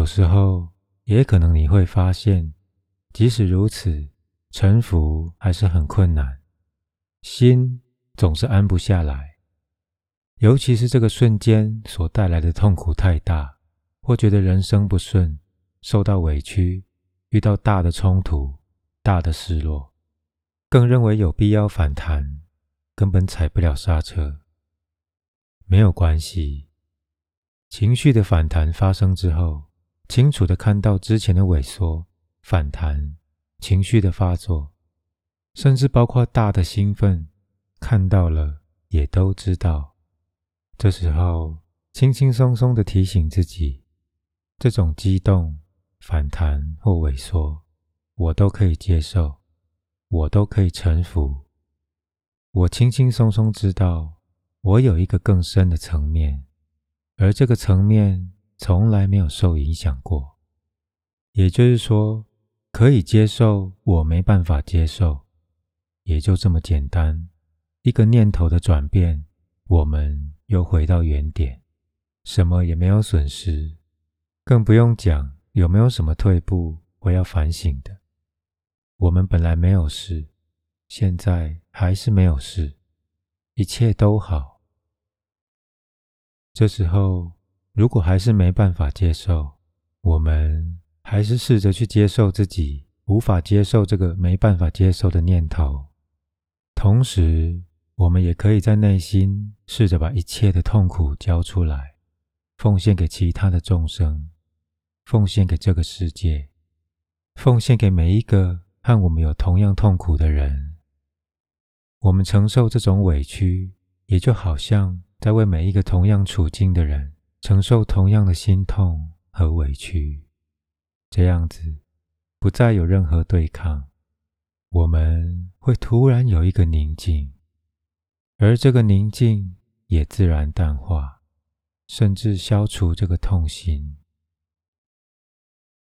有时候，也可能你会发现，即使如此，臣服还是很困难，心总是安不下来。尤其是这个瞬间所带来的痛苦太大，或觉得人生不顺，受到委屈，遇到大的冲突、大的失落，更认为有必要反弹，根本踩不了刹车。没有关系，情绪的反弹发生之后。清楚的看到之前的萎缩、反弹、情绪的发作，甚至包括大的兴奋，看到了也都知道。这时候，轻轻松松的提醒自己，这种激动、反弹或萎缩，我都可以接受，我都可以臣服。我轻轻松松知道，我有一个更深的层面，而这个层面。从来没有受影响过，也就是说，可以接受我没办法接受，也就这么简单。一个念头的转变，我们又回到原点，什么也没有损失，更不用讲有没有什么退步我要反省的。我们本来没有事，现在还是没有事，一切都好。这时候。如果还是没办法接受，我们还是试着去接受自己无法接受这个没办法接受的念头。同时，我们也可以在内心试着把一切的痛苦交出来，奉献给其他的众生，奉献给这个世界，奉献给每一个和我们有同样痛苦的人。我们承受这种委屈，也就好像在为每一个同样处境的人。承受同样的心痛和委屈，这样子不再有任何对抗，我们会突然有一个宁静，而这个宁静也自然淡化，甚至消除这个痛心。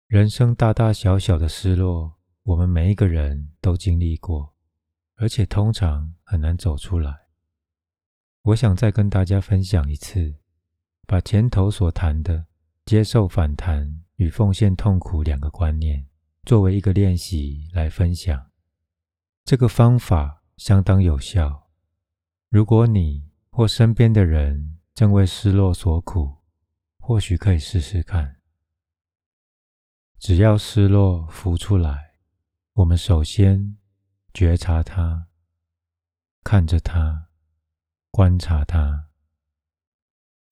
人生大大小小的失落，我们每一个人都经历过，而且通常很难走出来。我想再跟大家分享一次。把前头所谈的接受反弹与奉献痛苦两个观念作为一个练习来分享，这个方法相当有效。如果你或身边的人正为失落所苦，或许可以试试看。只要失落浮出来，我们首先觉察它，看着它，观察它。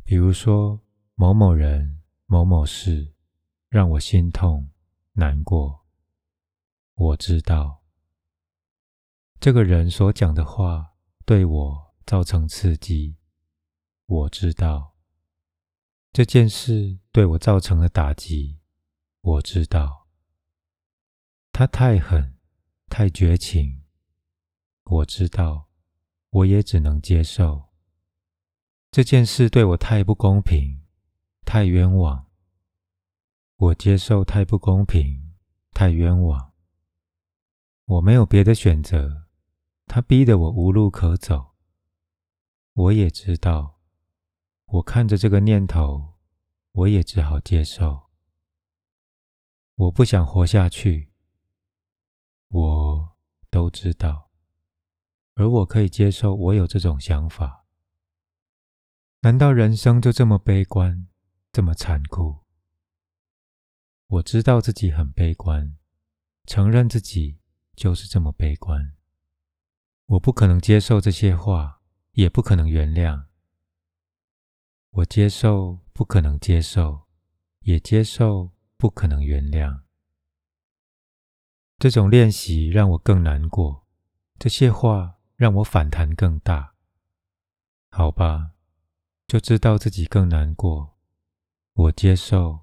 比如说，某某人、某某事让我心痛、难过。我知道，这个人所讲的话对我造成刺激。我知道，这件事对我造成了打击。我知道，他太狠、太绝情。我知道，我也只能接受。这件事对我太不公平，太冤枉。我接受太不公平，太冤枉。我没有别的选择，他逼得我无路可走。我也知道，我看着这个念头，我也只好接受。我不想活下去，我都知道，而我可以接受我有这种想法。难道人生就这么悲观，这么残酷？我知道自己很悲观，承认自己就是这么悲观。我不可能接受这些话，也不可能原谅。我接受不可能接受，也接受不可能原谅。这种练习让我更难过，这些话让我反弹更大。好吧。就知道自己更难过。我接受，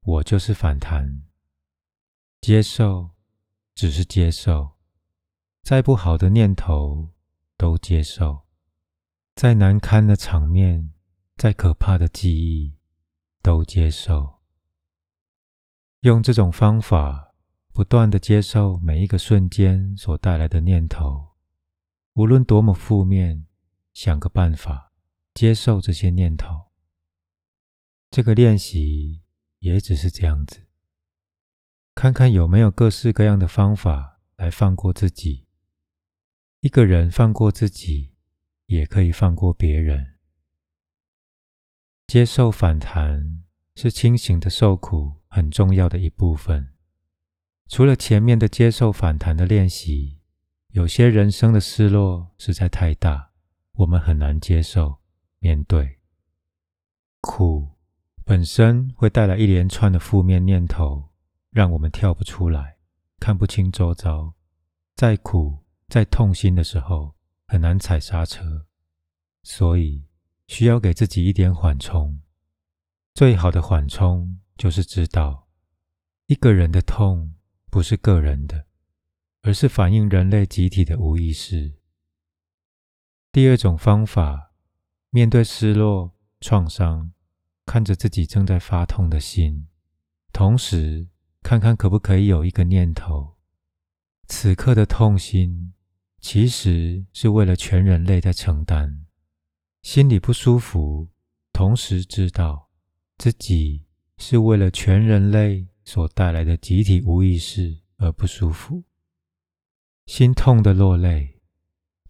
我就是反弹。接受，只是接受。再不好的念头都接受，再难堪的场面，再可怕的记忆都接受。用这种方法，不断的接受每一个瞬间所带来的念头，无论多么负面，想个办法。接受这些念头，这个练习也只是这样子。看看有没有各式各样的方法来放过自己。一个人放过自己，也可以放过别人。接受反弹是清醒的受苦很重要的一部分。除了前面的接受反弹的练习，有些人生的失落实在太大，我们很难接受面对。苦本身会带来一连串的负面念头，让我们跳不出来，看不清周遭。再苦、再痛心的时候，很难踩刹车，所以需要给自己一点缓冲。最好的缓冲就是知道，一个人的痛不是个人的，而是反映人类集体的无意识。第二种方法，面对失落、创伤。看着自己正在发痛的心，同时看看可不可以有一个念头：此刻的痛心其实是为了全人类在承担。心里不舒服，同时知道自己是为了全人类所带来的集体无意识而不舒服。心痛的落泪，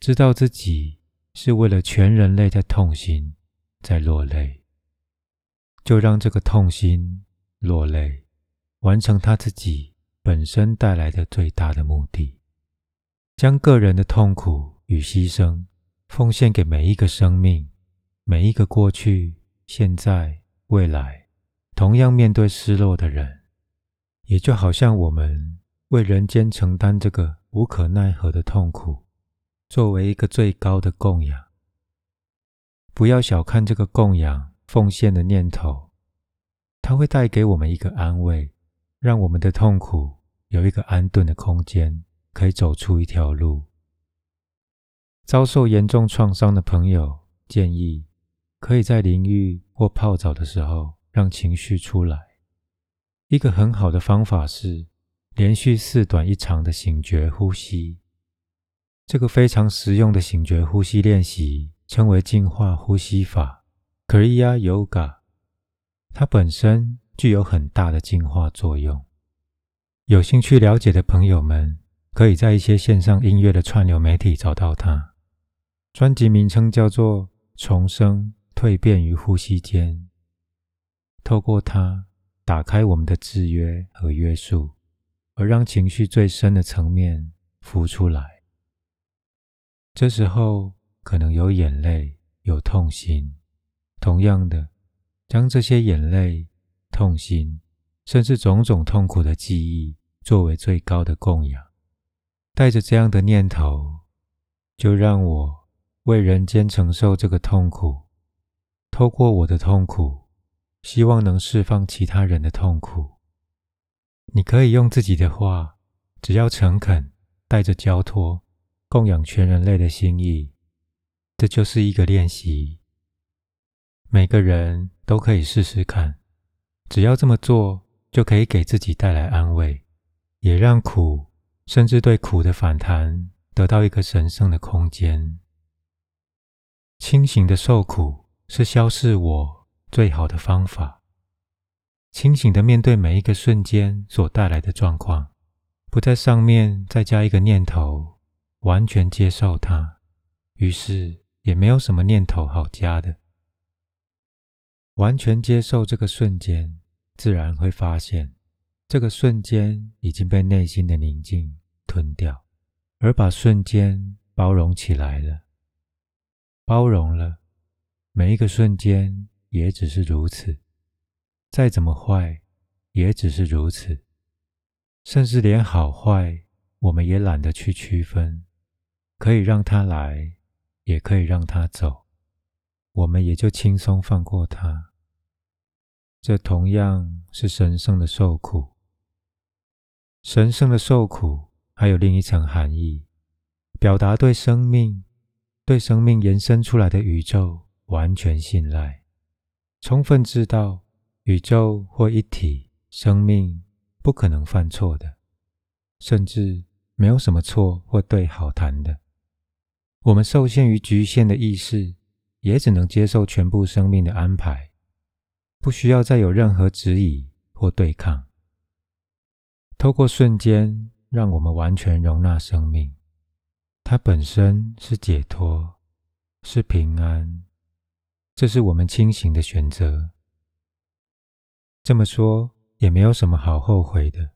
知道自己是为了全人类在痛心，在落泪。就让这个痛心落泪，完成他自己本身带来的最大的目的，将个人的痛苦与牺牲奉献给每一个生命，每一个过去、现在、未来，同样面对失落的人，也就好像我们为人间承担这个无可奈何的痛苦，作为一个最高的供养。不要小看这个供养。奉献的念头，它会带给我们一个安慰，让我们的痛苦有一个安顿的空间，可以走出一条路。遭受严重创伤的朋友建议，可以在淋浴或泡澡的时候让情绪出来。一个很好的方法是连续四短一长的醒觉呼吸。这个非常实用的醒觉呼吸练习称为净化呼吸法。Kriya Yoga，它本身具有很大的净化作用。有兴趣了解的朋友们，可以在一些线上音乐的串流媒体找到它。专辑名称叫做《重生蜕变于呼吸间》。透过它打开我们的制约和约束，而让情绪最深的层面浮出来。这时候可能有眼泪，有痛心。同样的，将这些眼泪、痛心，甚至种种痛苦的记忆，作为最高的供养。带着这样的念头，就让我为人间承受这个痛苦。透过我的痛苦，希望能释放其他人的痛苦。你可以用自己的话，只要诚恳，带着交托，供养全人类的心意。这就是一个练习。每个人都可以试试看，只要这么做，就可以给自己带来安慰，也让苦甚至对苦的反弹得到一个神圣的空间。清醒的受苦是消逝我最好的方法。清醒的面对每一个瞬间所带来的状况，不在上面再加一个念头，完全接受它，于是也没有什么念头好加的。完全接受这个瞬间，自然会发现，这个瞬间已经被内心的宁静吞掉，而把瞬间包容起来了。包容了每一个瞬间，也只是如此。再怎么坏，也只是如此。甚至连好坏，我们也懒得去区分。可以让它来，也可以让它走。我们也就轻松放过他。这同样是神圣的受苦。神圣的受苦还有另一层含义，表达对生命、对生命延伸出来的宇宙完全信赖，充分知道宇宙或一体生命不可能犯错的，甚至没有什么错或对好谈的。我们受限于局限的意识。也只能接受全部生命的安排，不需要再有任何质疑，或对抗。透过瞬间，让我们完全容纳生命，它本身是解脱，是平安。这是我们清醒的选择。这么说也没有什么好后悔的。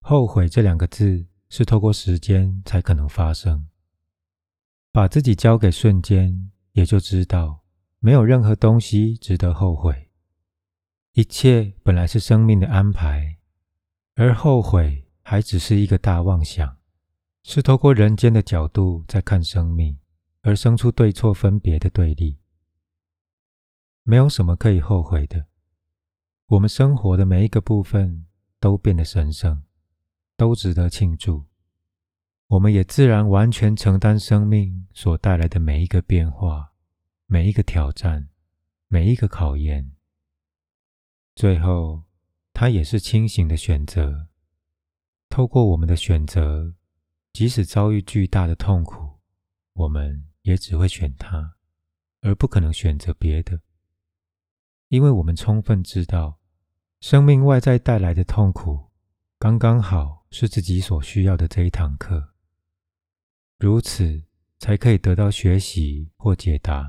后悔这两个字是透过时间才可能发生。把自己交给瞬间，也就知道没有任何东西值得后悔。一切本来是生命的安排，而后悔还只是一个大妄想，是透过人间的角度在看生命，而生出对错分别的对立。没有什么可以后悔的。我们生活的每一个部分都变得神圣，都值得庆祝。我们也自然完全承担生命所带来的每一个变化、每一个挑战、每一个考验。最后，它也是清醒的选择。透过我们的选择，即使遭遇巨大的痛苦，我们也只会选它，而不可能选择别的。因为我们充分知道，生命外在带来的痛苦，刚刚好是自己所需要的这一堂课，如此才可以得到学习或解答。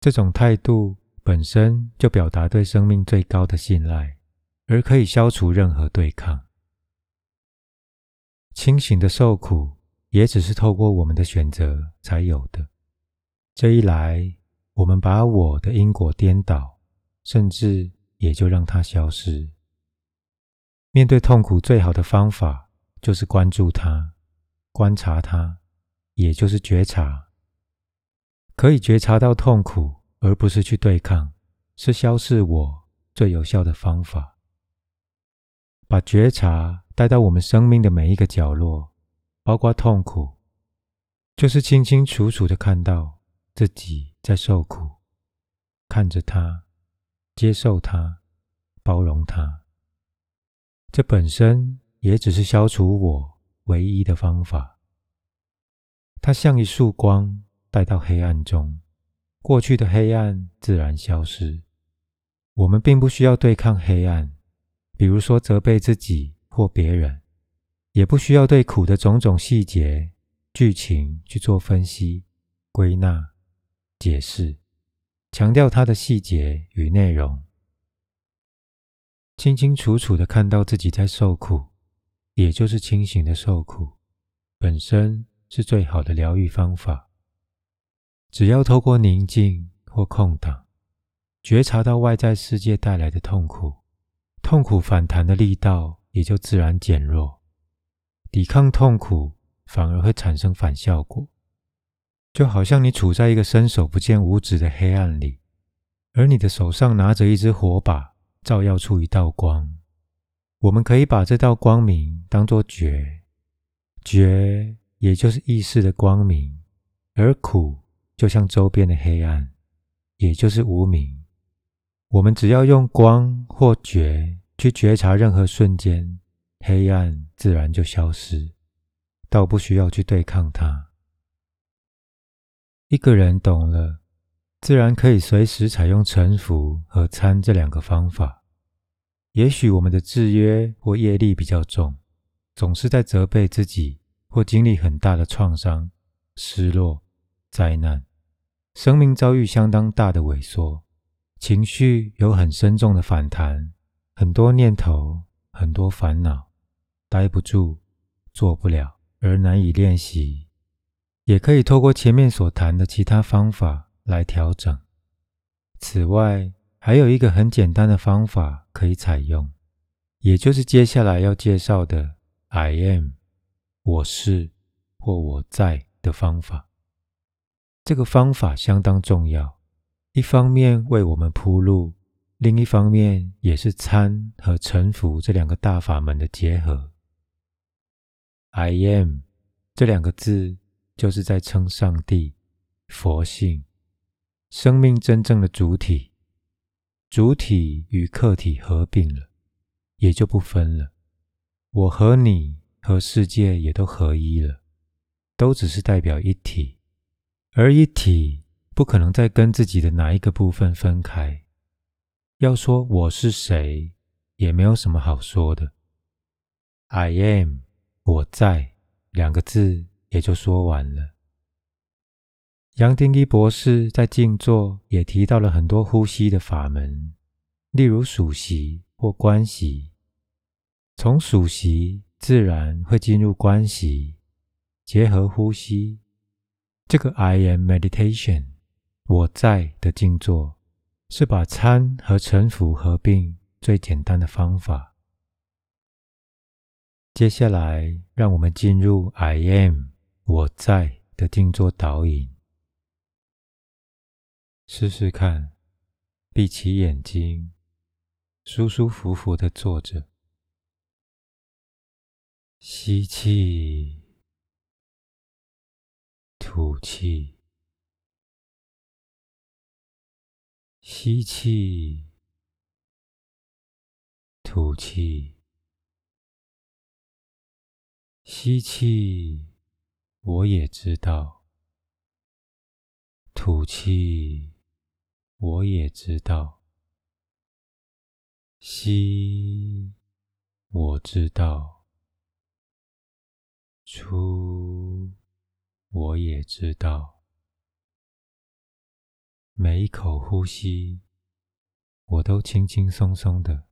这种态度本身就表达对生命最高的信赖，而可以消除任何对抗。清醒的受苦，也只是透过我们的选择才有的。这一来，我们把我的因果颠倒。甚至也就让它消失。面对痛苦，最好的方法就是关注它、观察它，也就是觉察。可以觉察到痛苦，而不是去对抗，是消逝我最有效的方法。把觉察带到我们生命的每一个角落，包括痛苦，就是清清楚楚的看到自己在受苦，看着它。接受它，包容它，这本身也只是消除我唯一的方法。它像一束光，带到黑暗中，过去的黑暗自然消失。我们并不需要对抗黑暗，比如说责备自己或别人，也不需要对苦的种种细节、剧情去做分析、归纳、解释。强调它的细节与内容，清清楚楚的看到自己在受苦，也就是清醒的受苦，本身是最好的疗愈方法。只要透过宁静或空档，觉察到外在世界带来的痛苦，痛苦反弹的力道也就自然减弱，抵抗痛苦反而会产生反效果。就好像你处在一个伸手不见五指的黑暗里，而你的手上拿着一支火把，照耀出一道光。我们可以把这道光明当作觉，觉也就是意识的光明，而苦就像周边的黑暗，也就是无明。我们只要用光或觉去觉察任何瞬间，黑暗自然就消失，倒不需要去对抗它。一个人懂了，自然可以随时采用臣服和参这两个方法。也许我们的制约或业力比较重，总是在责备自己，或经历很大的创伤、失落、灾难，生命遭遇相当大的萎缩，情绪有很深重的反弹，很多念头、很多烦恼，待不住、做不了，而难以练习。也可以透过前面所谈的其他方法来调整。此外，还有一个很简单的方法可以采用，也就是接下来要介绍的 “I am”（ 我是或我在）的方法。这个方法相当重要，一方面为我们铺路，另一方面也是参和臣服这两个大法门的结合。“I am” 这两个字。就是在称上帝、佛性、生命真正的主体，主体与客体合并了，也就不分了。我和你和世界也都合一了，都只是代表一体，而一体不可能再跟自己的哪一个部分分开。要说我是谁，也没有什么好说的。I am，我在，两个字也就说完了。杨定一博士在静坐也提到了很多呼吸的法门，例如数息或观息。从数息自然会进入观息，结合呼吸。这个 I am meditation，我在的静坐，是把参和沉浮合并最简单的方法。接下来，让我们进入 I am 我在的静坐导引。试试看，闭起眼睛，舒舒服服的坐着，吸气，吐气，吸气，吐气，吸气，我也知道，吐气。我也知道，吸，我知道，出，我也知道。每一口呼吸，我都轻轻松松的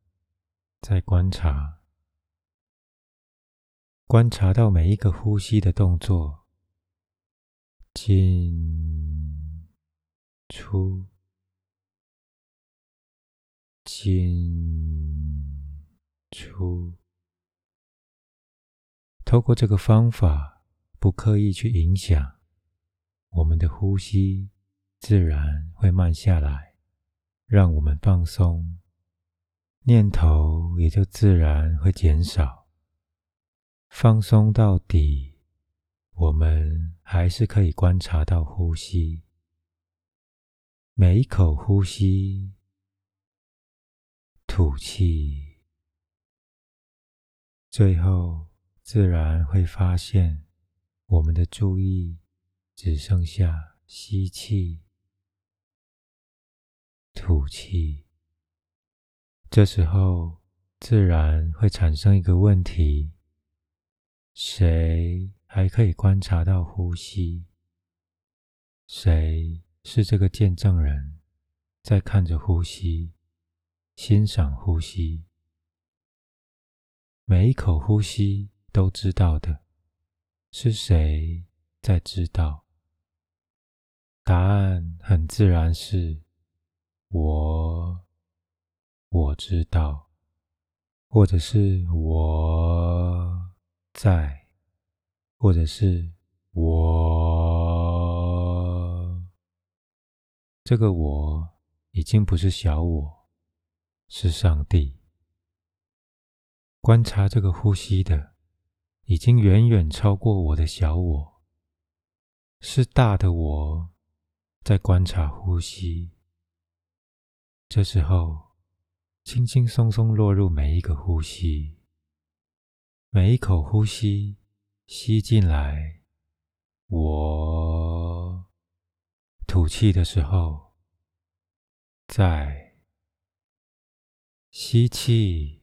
在观察，观察到每一个呼吸的动作，进，出。进出，透过这个方法，不刻意去影响我们的呼吸，自然会慢下来，让我们放松，念头也就自然会减少。放松到底，我们还是可以观察到呼吸，每一口呼吸。吐气，最后自然会发现，我们的注意只剩下吸气、吐气。这时候自然会产生一个问题：谁还可以观察到呼吸？谁是这个见证人，在看着呼吸？欣赏呼吸，每一口呼吸都知道的，是谁在知道？答案很自然是我，我知道，或者是我在，或者是我。这个我已经不是小我。是上帝观察这个呼吸的，已经远远超过我的小我。是大的我在观察呼吸。这时候，轻轻松松落入每一个呼吸，每一口呼吸吸进来，我吐气的时候，在。吸气，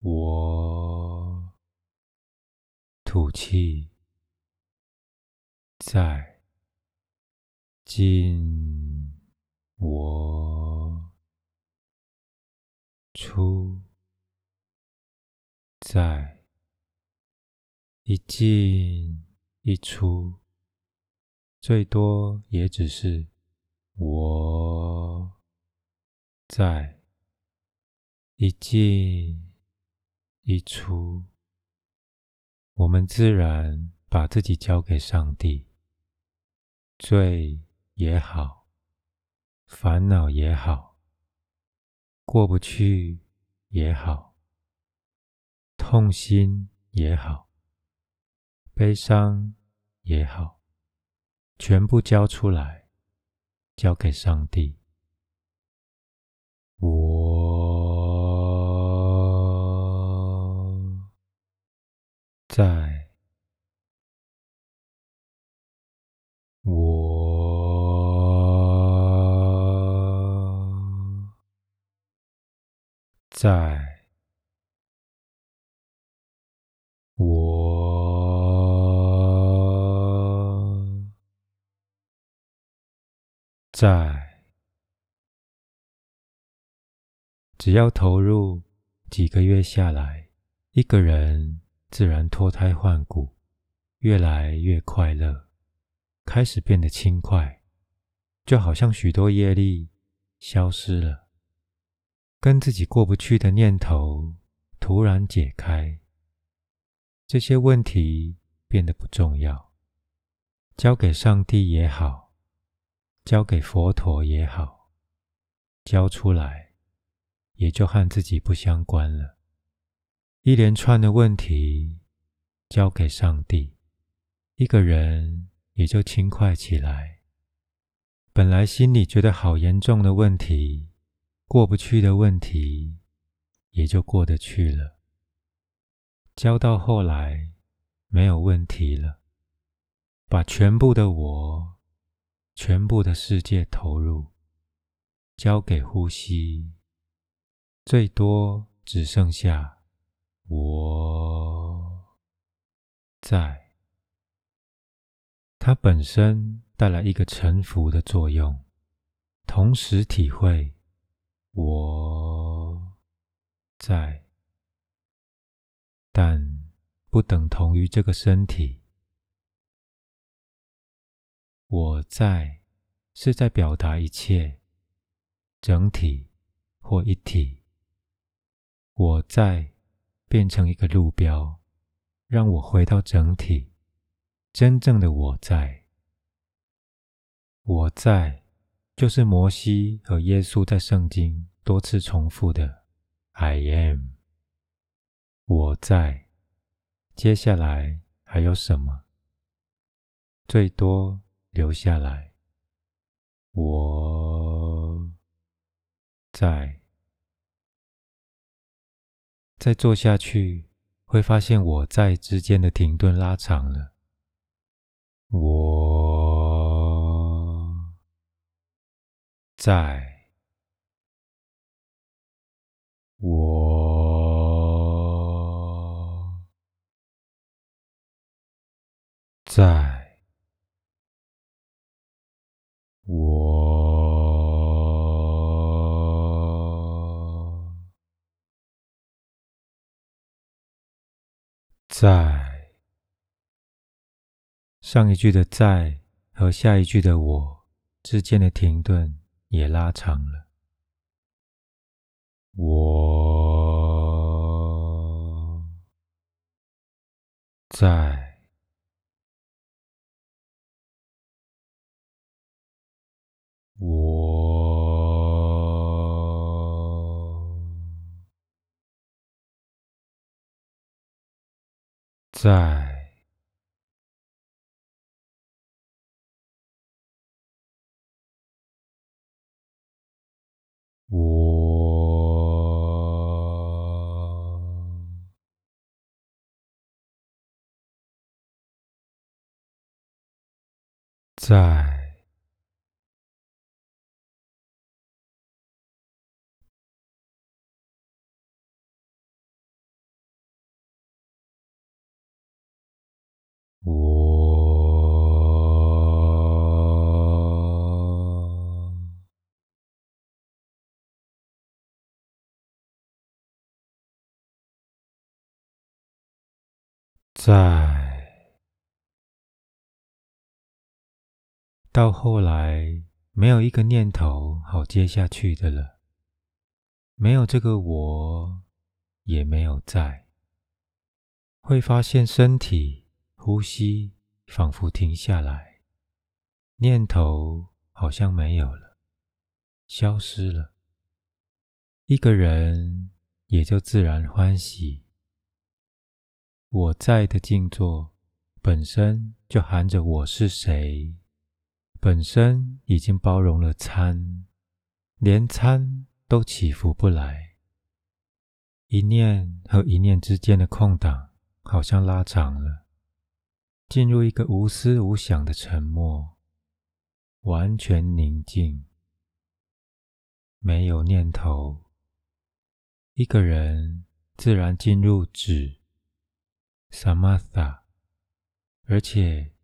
我吐气，在进，我出，在一进一出，最多也只是我在。一进一出，我们自然把自己交给上帝。罪也好，烦恼也好，过不去也好，痛心也好，悲伤也好，全部交出来，交给上帝。我。在我在我在只要投入几个月下来一个人自然脱胎换骨，越来越快乐，开始变得轻快，就好像许多业力消失了，跟自己过不去的念头突然解开，这些问题变得不重要，交给上帝也好，交给佛陀也好，交出来也就和自己不相关了。一连串的问题交给上帝，一个人也就轻快起来。本来心里觉得好严重的问题、过不去的问题，也就过得去了。交到后来没有问题了，把全部的我、全部的世界投入，交给呼吸，最多只剩下。我在，它本身带来一个沉浮的作用，同时体会我在，但不等同于这个身体。我在是在表达一切整体或一体。我在。变成一个路标，让我回到整体，真正的我在。我在，就是摩西和耶稣在圣经多次重复的 “I am”。我在，接下来还有什么？最多留下来。我在。再做下去，会发现我在之间的停顿拉长了。我在，我在，我。在上一句的“在”和下一句的“我”之间的停顿也拉长了。我在，我。在，我在。在到后来，没有一个念头好接下去的了，没有这个我，也没有在，会发现身体呼吸仿佛停下来，念头好像没有了，消失了，一个人也就自然欢喜。我在的静坐本身就含着我是谁，本身已经包容了参，连参都起伏不来。一念和一念之间的空档好像拉长了，进入一个无思无想的沉默，完全宁静，没有念头，一个人自然进入止。samatha，而且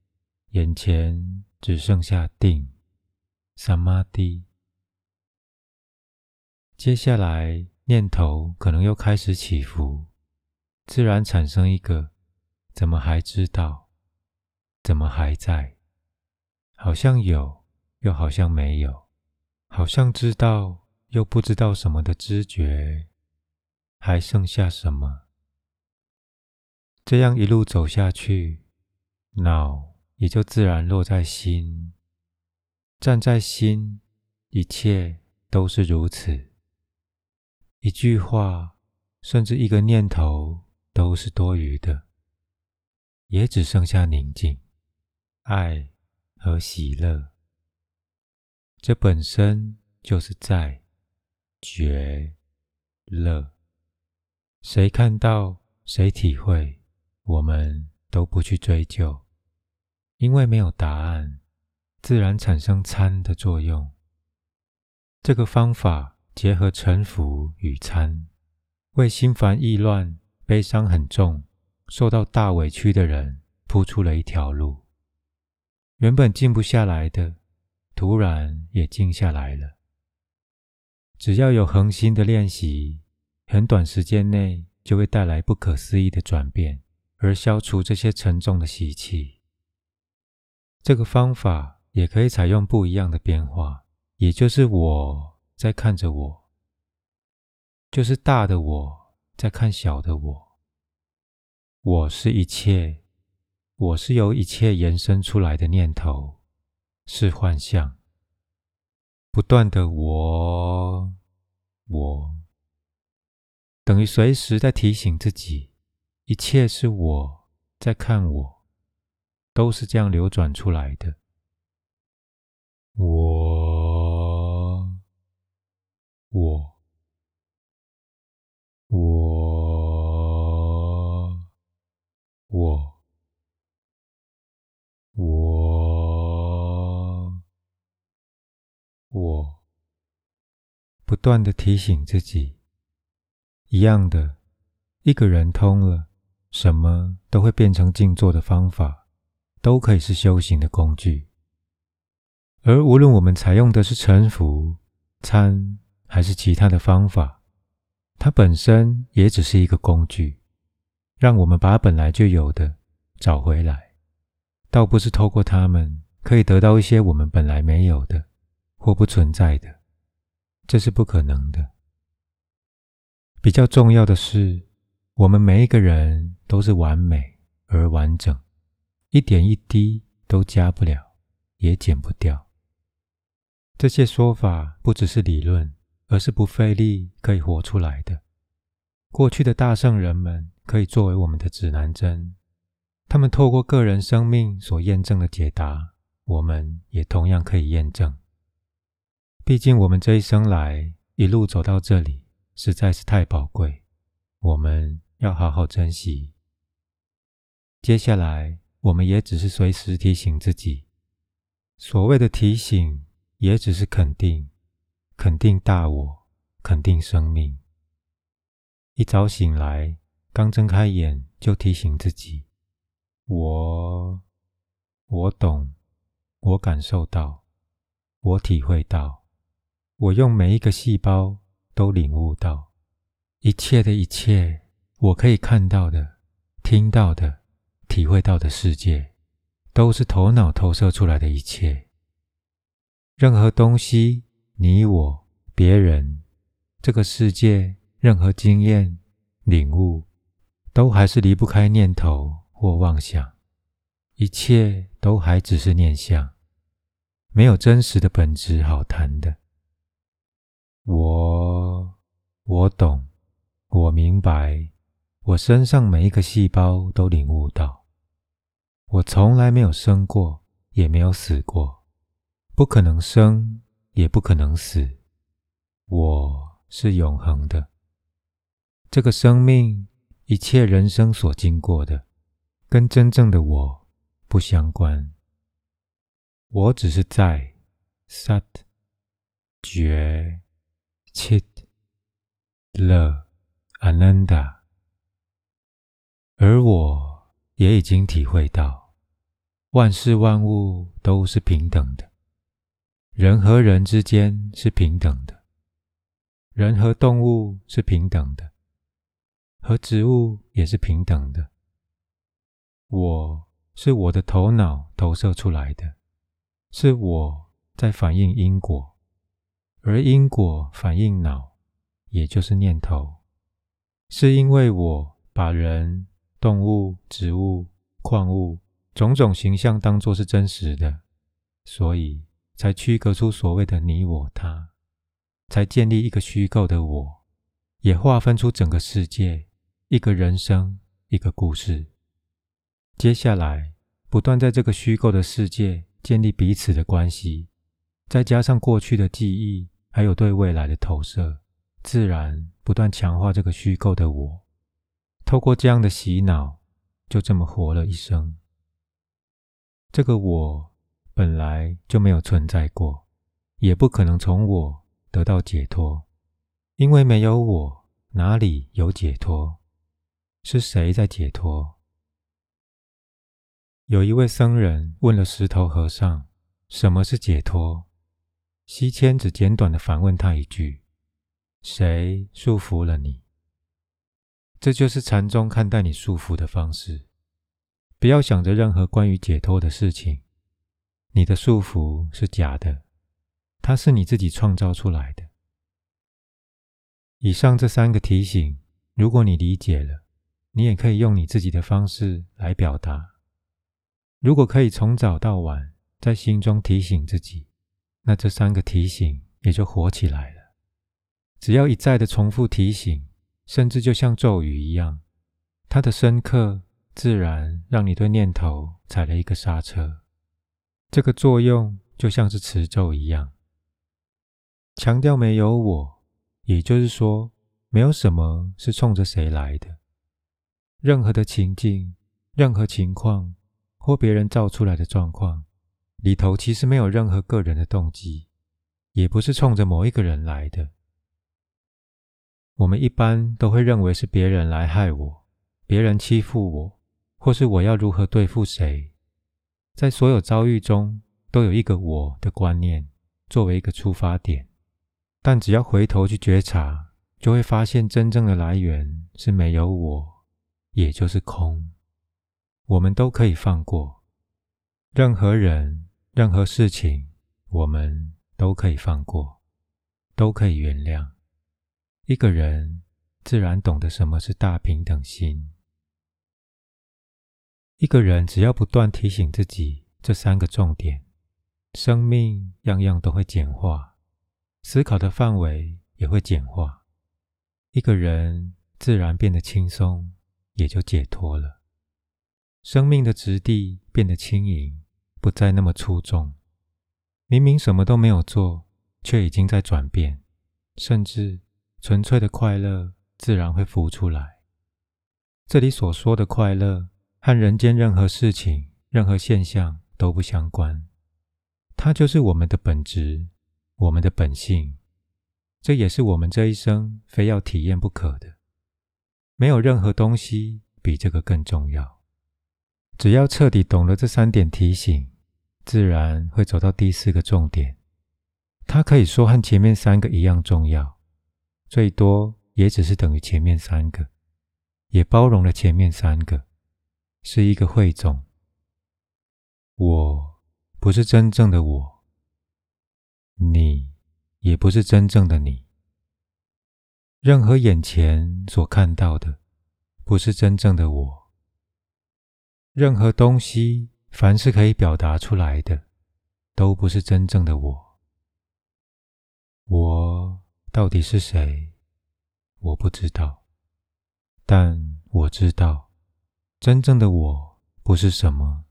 眼前只剩下定，（samadhi）。接下来，念头可能又开始起伏，自然产生一个“怎么还知道？怎么还在？好像有，又好像没有；好像知道，又不知道什么的知觉。还剩下什么？这样一路走下去，脑也就自然落在心，站在心，一切都是如此。一句话，甚至一个念头，都是多余的，也只剩下宁静、爱和喜乐。这本身就是在觉乐。谁看到，谁体会，我们都不去追究，因为没有答案，自然产生参的作用。这个方法。结合沉浮与参，为心烦意乱、悲伤很重、受到大委屈的人铺出了一条路。原本静不下来的，突然也静下来了。只要有恒心的练习，很短时间内就会带来不可思议的转变，而消除这些沉重的习气。这个方法也可以采用不一样的变化，也就是我。在看着我，就是大的我在看小的我。我是一切，我是由一切延伸出来的念头，是幻象，不断的我，我，等于随时在提醒自己，一切是我在看我，都是这样流转出来的，我。我，我，我，我，我，不断的提醒自己，一样的，一个人通了，什么都会变成静坐的方法，都可以是修行的工具。而无论我们采用的是沉浮、参。还是其他的方法，它本身也只是一个工具，让我们把本来就有的找回来，倒不是透过它们可以得到一些我们本来没有的或不存在的，这是不可能的。比较重要的是，我们每一个人都是完美而完整，一点一滴都加不了，也减不掉。这些说法不只是理论。而是不费力可以活出来的。过去的大圣人们可以作为我们的指南针，他们透过个人生命所验证的解答，我们也同样可以验证。毕竟我们这一生来一路走到这里，实在是太宝贵，我们要好好珍惜。接下来，我们也只是随时提醒自己，所谓的提醒，也只是肯定。肯定大我，肯定生命。一早醒来，刚睁开眼，就提醒自己：我，我懂，我感受到，我体会到，我用每一个细胞都领悟到，一切的一切，我可以看到的、听到的、体会到的世界，都是头脑投射出来的一切。任何东西。你我、别人、这个世界，任何经验、领悟，都还是离不开念头或妄想，一切都还只是念想，没有真实的本质好谈的。我，我懂，我明白，我身上每一个细胞都领悟到，我从来没有生过，也没有死过，不可能生。也不可能死。我是永恒的。这个生命，一切人生所经过的，跟真正的我不相关。我只是在 Sat 觉 Chit 乐 Ananda，而我也已经体会到，万事万物都是平等的。人和人之间是平等的，人和动物是平等的，和植物也是平等的。我是我的头脑投射出来的，是我在反映因果，而因果反映脑，也就是念头，是因为我把人、动物、植物、矿物种种形象当作是真实的，所以才区隔出所谓的你、我、他，才建立一个虚构的我，也划分出整个世界，一个人生，一个故事。接下来，不断在这个虚构的世界建立彼此的关系，再加上过去的记忆，还有对未来的投射，自然不断强化这个虚构的我。透过这样的洗脑，就这么活了一生。这个我本来就没有存在过，也不可能从我得到解脱，因为没有我，哪里有解脱？是谁在解脱？有一位僧人问了石头和尚：“什么是解脱？”西迁只简短的反问他一句：“谁束缚了你？”这就是禅宗看待你束缚的方式。不要想着任何关于解脱的事情，你的束缚是假的，它是你自己创造出来的。以上这三个提醒，如果你理解了，你也可以用你自己的方式来表达。如果可以从早到晚在心中提醒自己，那这三个提醒也就活起来了。只要一再的重复提醒，甚至就像咒语一样，它的深刻自然让你对念头踩了一个刹车。这个作用就像是持咒一样，强调没有我，也就是说，没有什么是冲着谁来的。任何的情境，任何情况。或别人造出来的状况里头，其实没有任何个人的动机，也不是冲着某一个人来的。我们一般都会认为是别人来害我，别人欺负我，或是我要如何对付谁。在所有遭遇中，都有一个我的观念作为一个出发点，但只要回头去觉察，就会发现真正的来源是没有我，也就是空。我们都可以放过任何人、任何事情，我们都可以放过，都可以原谅。一个人自然懂得什么是大平等心。一个人只要不断提醒自己这三个重点，生命样样都会简化，思考的范围也会简化。一个人自然变得轻松，也就解脱了。生命的质地变得轻盈，不再那么粗重。明明什么都没有做，却已经在转变，甚至纯粹的快乐自然会浮出来。这里所说的快乐，和人间任何事情、任何现象都不相关。它就是我们的本质，我们的本性。这也是我们这一生非要体验不可的。没有任何东西比这个更重要。只要彻底懂了这三点提醒，自然会走到第四个重点。它可以说和前面三个一样重要，最多也只是等于前面三个，也包容了前面三个，是一个汇总。我不是真正的我，你也不是真正的你。任何眼前所看到的，不是真正的我。任何东西，凡是可以表达出来的，都不是真正的我。我到底是谁？我不知道。但我知道，真正的我不是什么，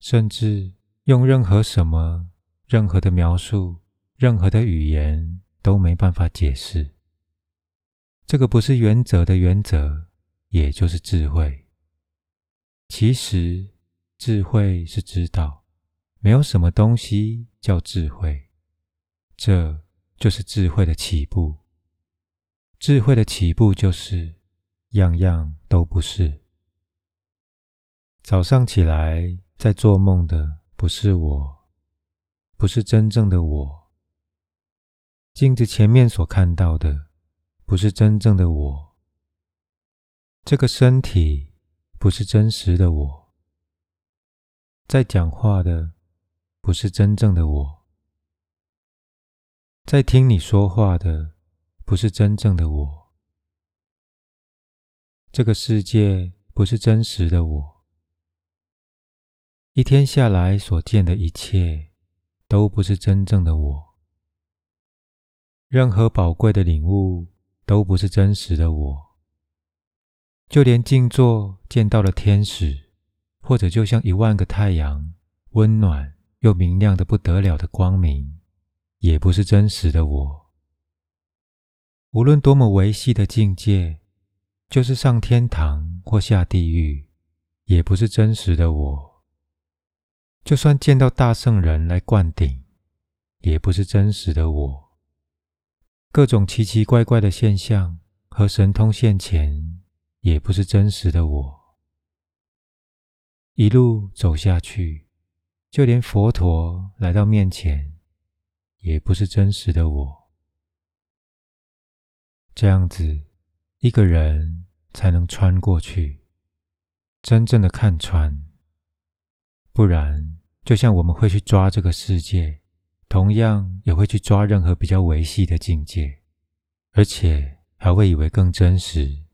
甚至用任何什么、任何的描述、任何的语言都没办法解释。这个不是原则的原则，也就是智慧。其实，智慧是知道，没有什么东西叫智慧，这就是智慧的起步。智慧的起步就是样样都不是。早上起来在做梦的不是我，不是真正的我；镜子前面所看到的，不是真正的我；这个身体不是真实的我；在讲话的不是真正的我；在听你说话的不是真正的我；这个世界不是真实的我。一天下来所见的一切，都不是真正的我。任何宝贵的领悟，都不是真实的我。就连静坐见到了天使，或者就像一万个太阳，温暖又明亮的不得了的光明，也不是真实的我。无论多么维系的境界，就是上天堂或下地狱，也不是真实的我。就算见到大圣人来灌顶，也不是真实的我。各种奇奇怪怪的现象和神通现前，也不是真实的我。一路走下去，就连佛陀来到面前，也不是真实的我。这样子，一个人才能穿过去，真正的看穿，不然。就像我们会去抓这个世界，同样也会去抓任何比较维系的境界，而且还会以为更真实。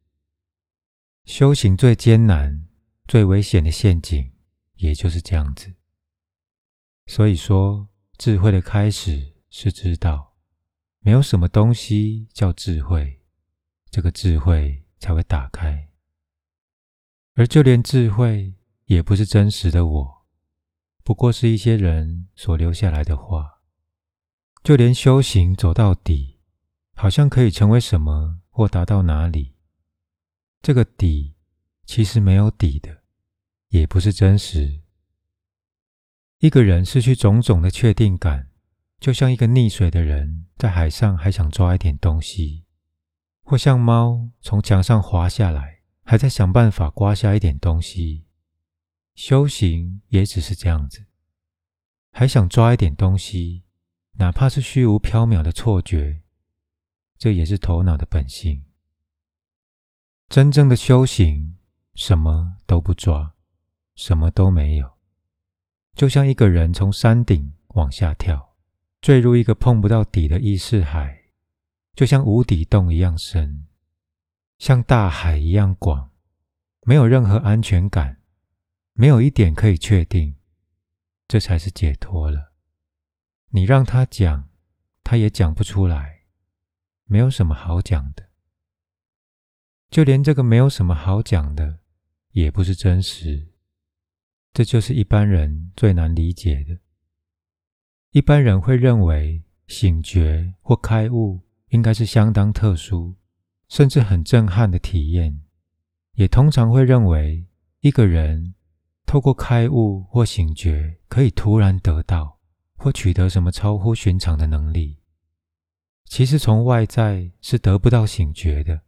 修行最艰难、最危险的陷阱，也就是这样子。所以说，智慧的开始是知道，没有什么东西叫智慧，这个智慧才会打开。而就连智慧，也不是真实的我。不过是一些人所留下来的话，就连修行走到底，好像可以成为什么或达到哪里，这个底其实没有底的，也不是真实。一个人失去种种的确定感，就像一个溺水的人在海上还想抓一点东西，或像猫从墙上滑下来，还在想办法刮下一点东西。修行也只是这样子，还想抓一点东西，哪怕是虚无缥缈的错觉，这也是头脑的本性。真正的修行，什么都不抓，什么都没有，就像一个人从山顶往下跳，坠入一个碰不到底的意识海，就像无底洞一样深，像大海一样广，没有任何安全感。没有一点可以确定，这才是解脱了。你让他讲，他也讲不出来，没有什么好讲的。就连这个没有什么好讲的，也不是真实。这就是一般人最难理解的。一般人会认为醒觉或开悟应该是相当特殊，甚至很震撼的体验，也通常会认为一个人。透过开悟或醒觉，可以突然得到或取得什么超乎寻常的能力。其实从外在是得不到醒觉的，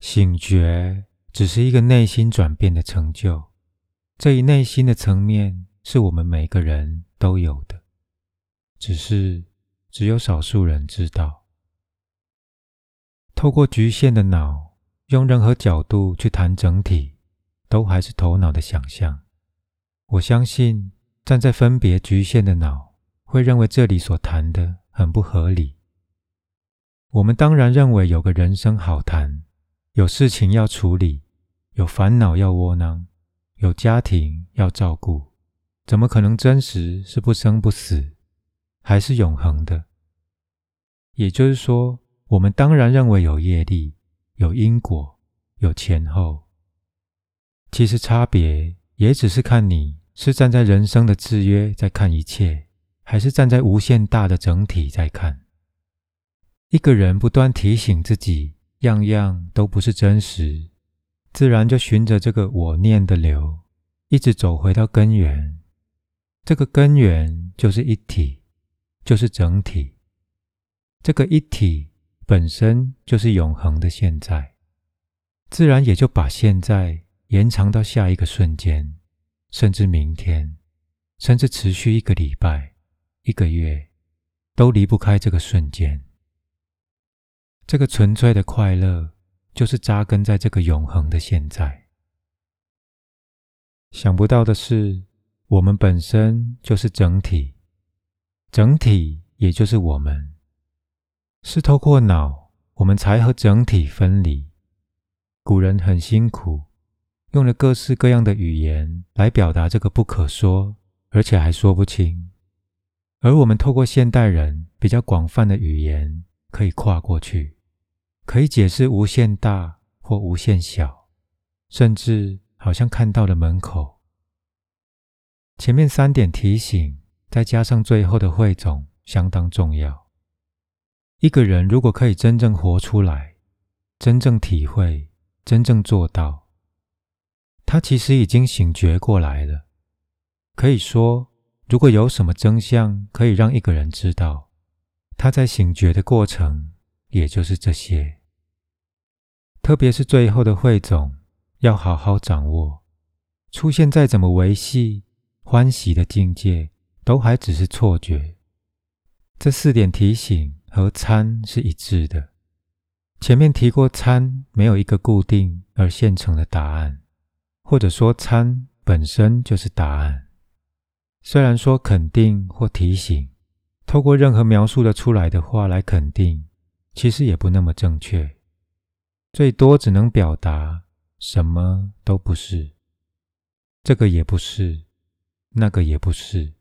醒觉只是一个内心转变的成就。这一内心的层面是我们每个人都有的，只是只有少数人知道。透过局限的脑，用任何角度去谈整体，都还是头脑的想象。我相信，站在分别局限的脑会认为这里所谈的很不合理。我们当然认为有个人生好谈，有事情要处理，有烦恼要窝囊，有家庭要照顾，怎么可能真实是不生不死，还是永恒的？也就是说，我们当然认为有业力、有因果、有前后。其实差别。也只是看你是站在人生的制约在看一切，还是站在无限大的整体在看。一个人不断提醒自己，样样都不是真实，自然就循着这个我念的流，一直走回到根源。这个根源就是一体，就是整体。这个一体本身就是永恒的现在，自然也就把现在。延长到下一个瞬间，甚至明天，甚至持续一个礼拜，一个月，都离不开这个瞬间。这个纯粹的快乐，就是扎根在这个永恒的现在。想不到的是，我们本身就是整体，整体也就是我们。是透过脑，我们才和整体分离。古人很辛苦，用了各式各样的语言来表达这个不可说，而且还说不清。而我们透过现代人比较广泛的语言，可以跨过去，可以解释无限大或无限小，甚至好像看到了门口。前面三点提醒，再加上最后的汇总，相当重要。一个人如果可以真正活出来，真正体会。真正做到，他其实已经醒觉过来了。可以说，如果有什么真相可以让一个人知道，他在醒觉的过程，也就是这些。特别是最后的汇总，要好好掌握。出现再怎么维系欢喜的境界，都还只是错觉。这四点提醒和参是一致的。前面提过，参没有一个固定而现成的答案，或者说参本身就是答案。虽然说肯定或提醒，透过任何描述的出来的话来肯定，其实也不那么正确，最多只能表达什么都不是，这个也不是，那个也不是。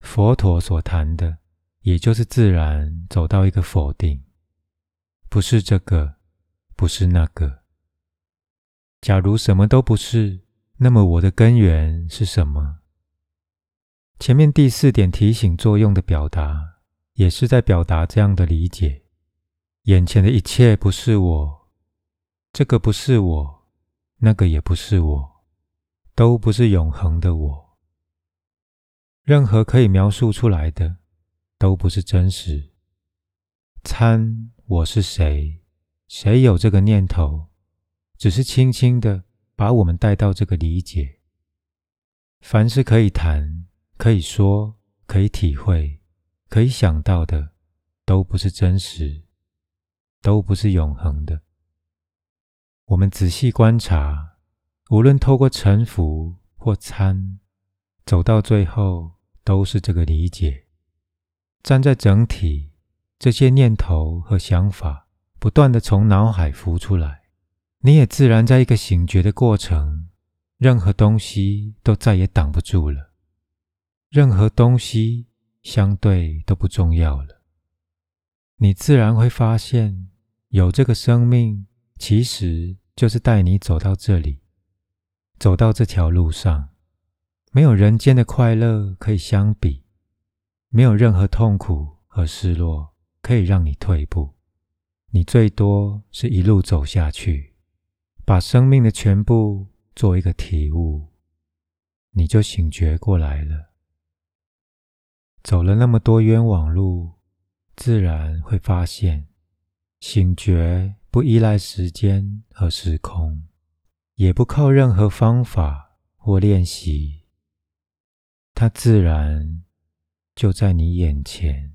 佛陀所谈的，也就是自然走到一个否定。不是这个，不是那个。假如什么都不是，那么我的根源是什么？前面第四点提醒作用的表达，也是在表达这样的理解：眼前的一切不是我，这个不是我，那个也不是我，都不是永恒的我。任何可以描述出来的，都不是真实。参。我是谁？谁有这个念头？只是轻轻的把我们带到这个理解。凡是可以谈、可以说、可以体会、可以想到的，都不是真实，都不是永恒的。我们仔细观察，无论透过沉浮或参，走到最后，都是这个理解。站在整体。这些念头和想法不断的从脑海浮出来，你也自然在一个醒觉的过程，任何东西都再也挡不住了，任何东西相对都不重要了。你自然会发现，有这个生命，其实就是带你走到这里，走到这条路上，没有人间的快乐可以相比，没有任何痛苦和失落。可以让你退步，你最多是一路走下去，把生命的全部做一个体悟，你就醒觉过来了。走了那么多冤枉路，自然会发现，醒觉不依赖时间和时空，也不靠任何方法或练习，它自然就在你眼前。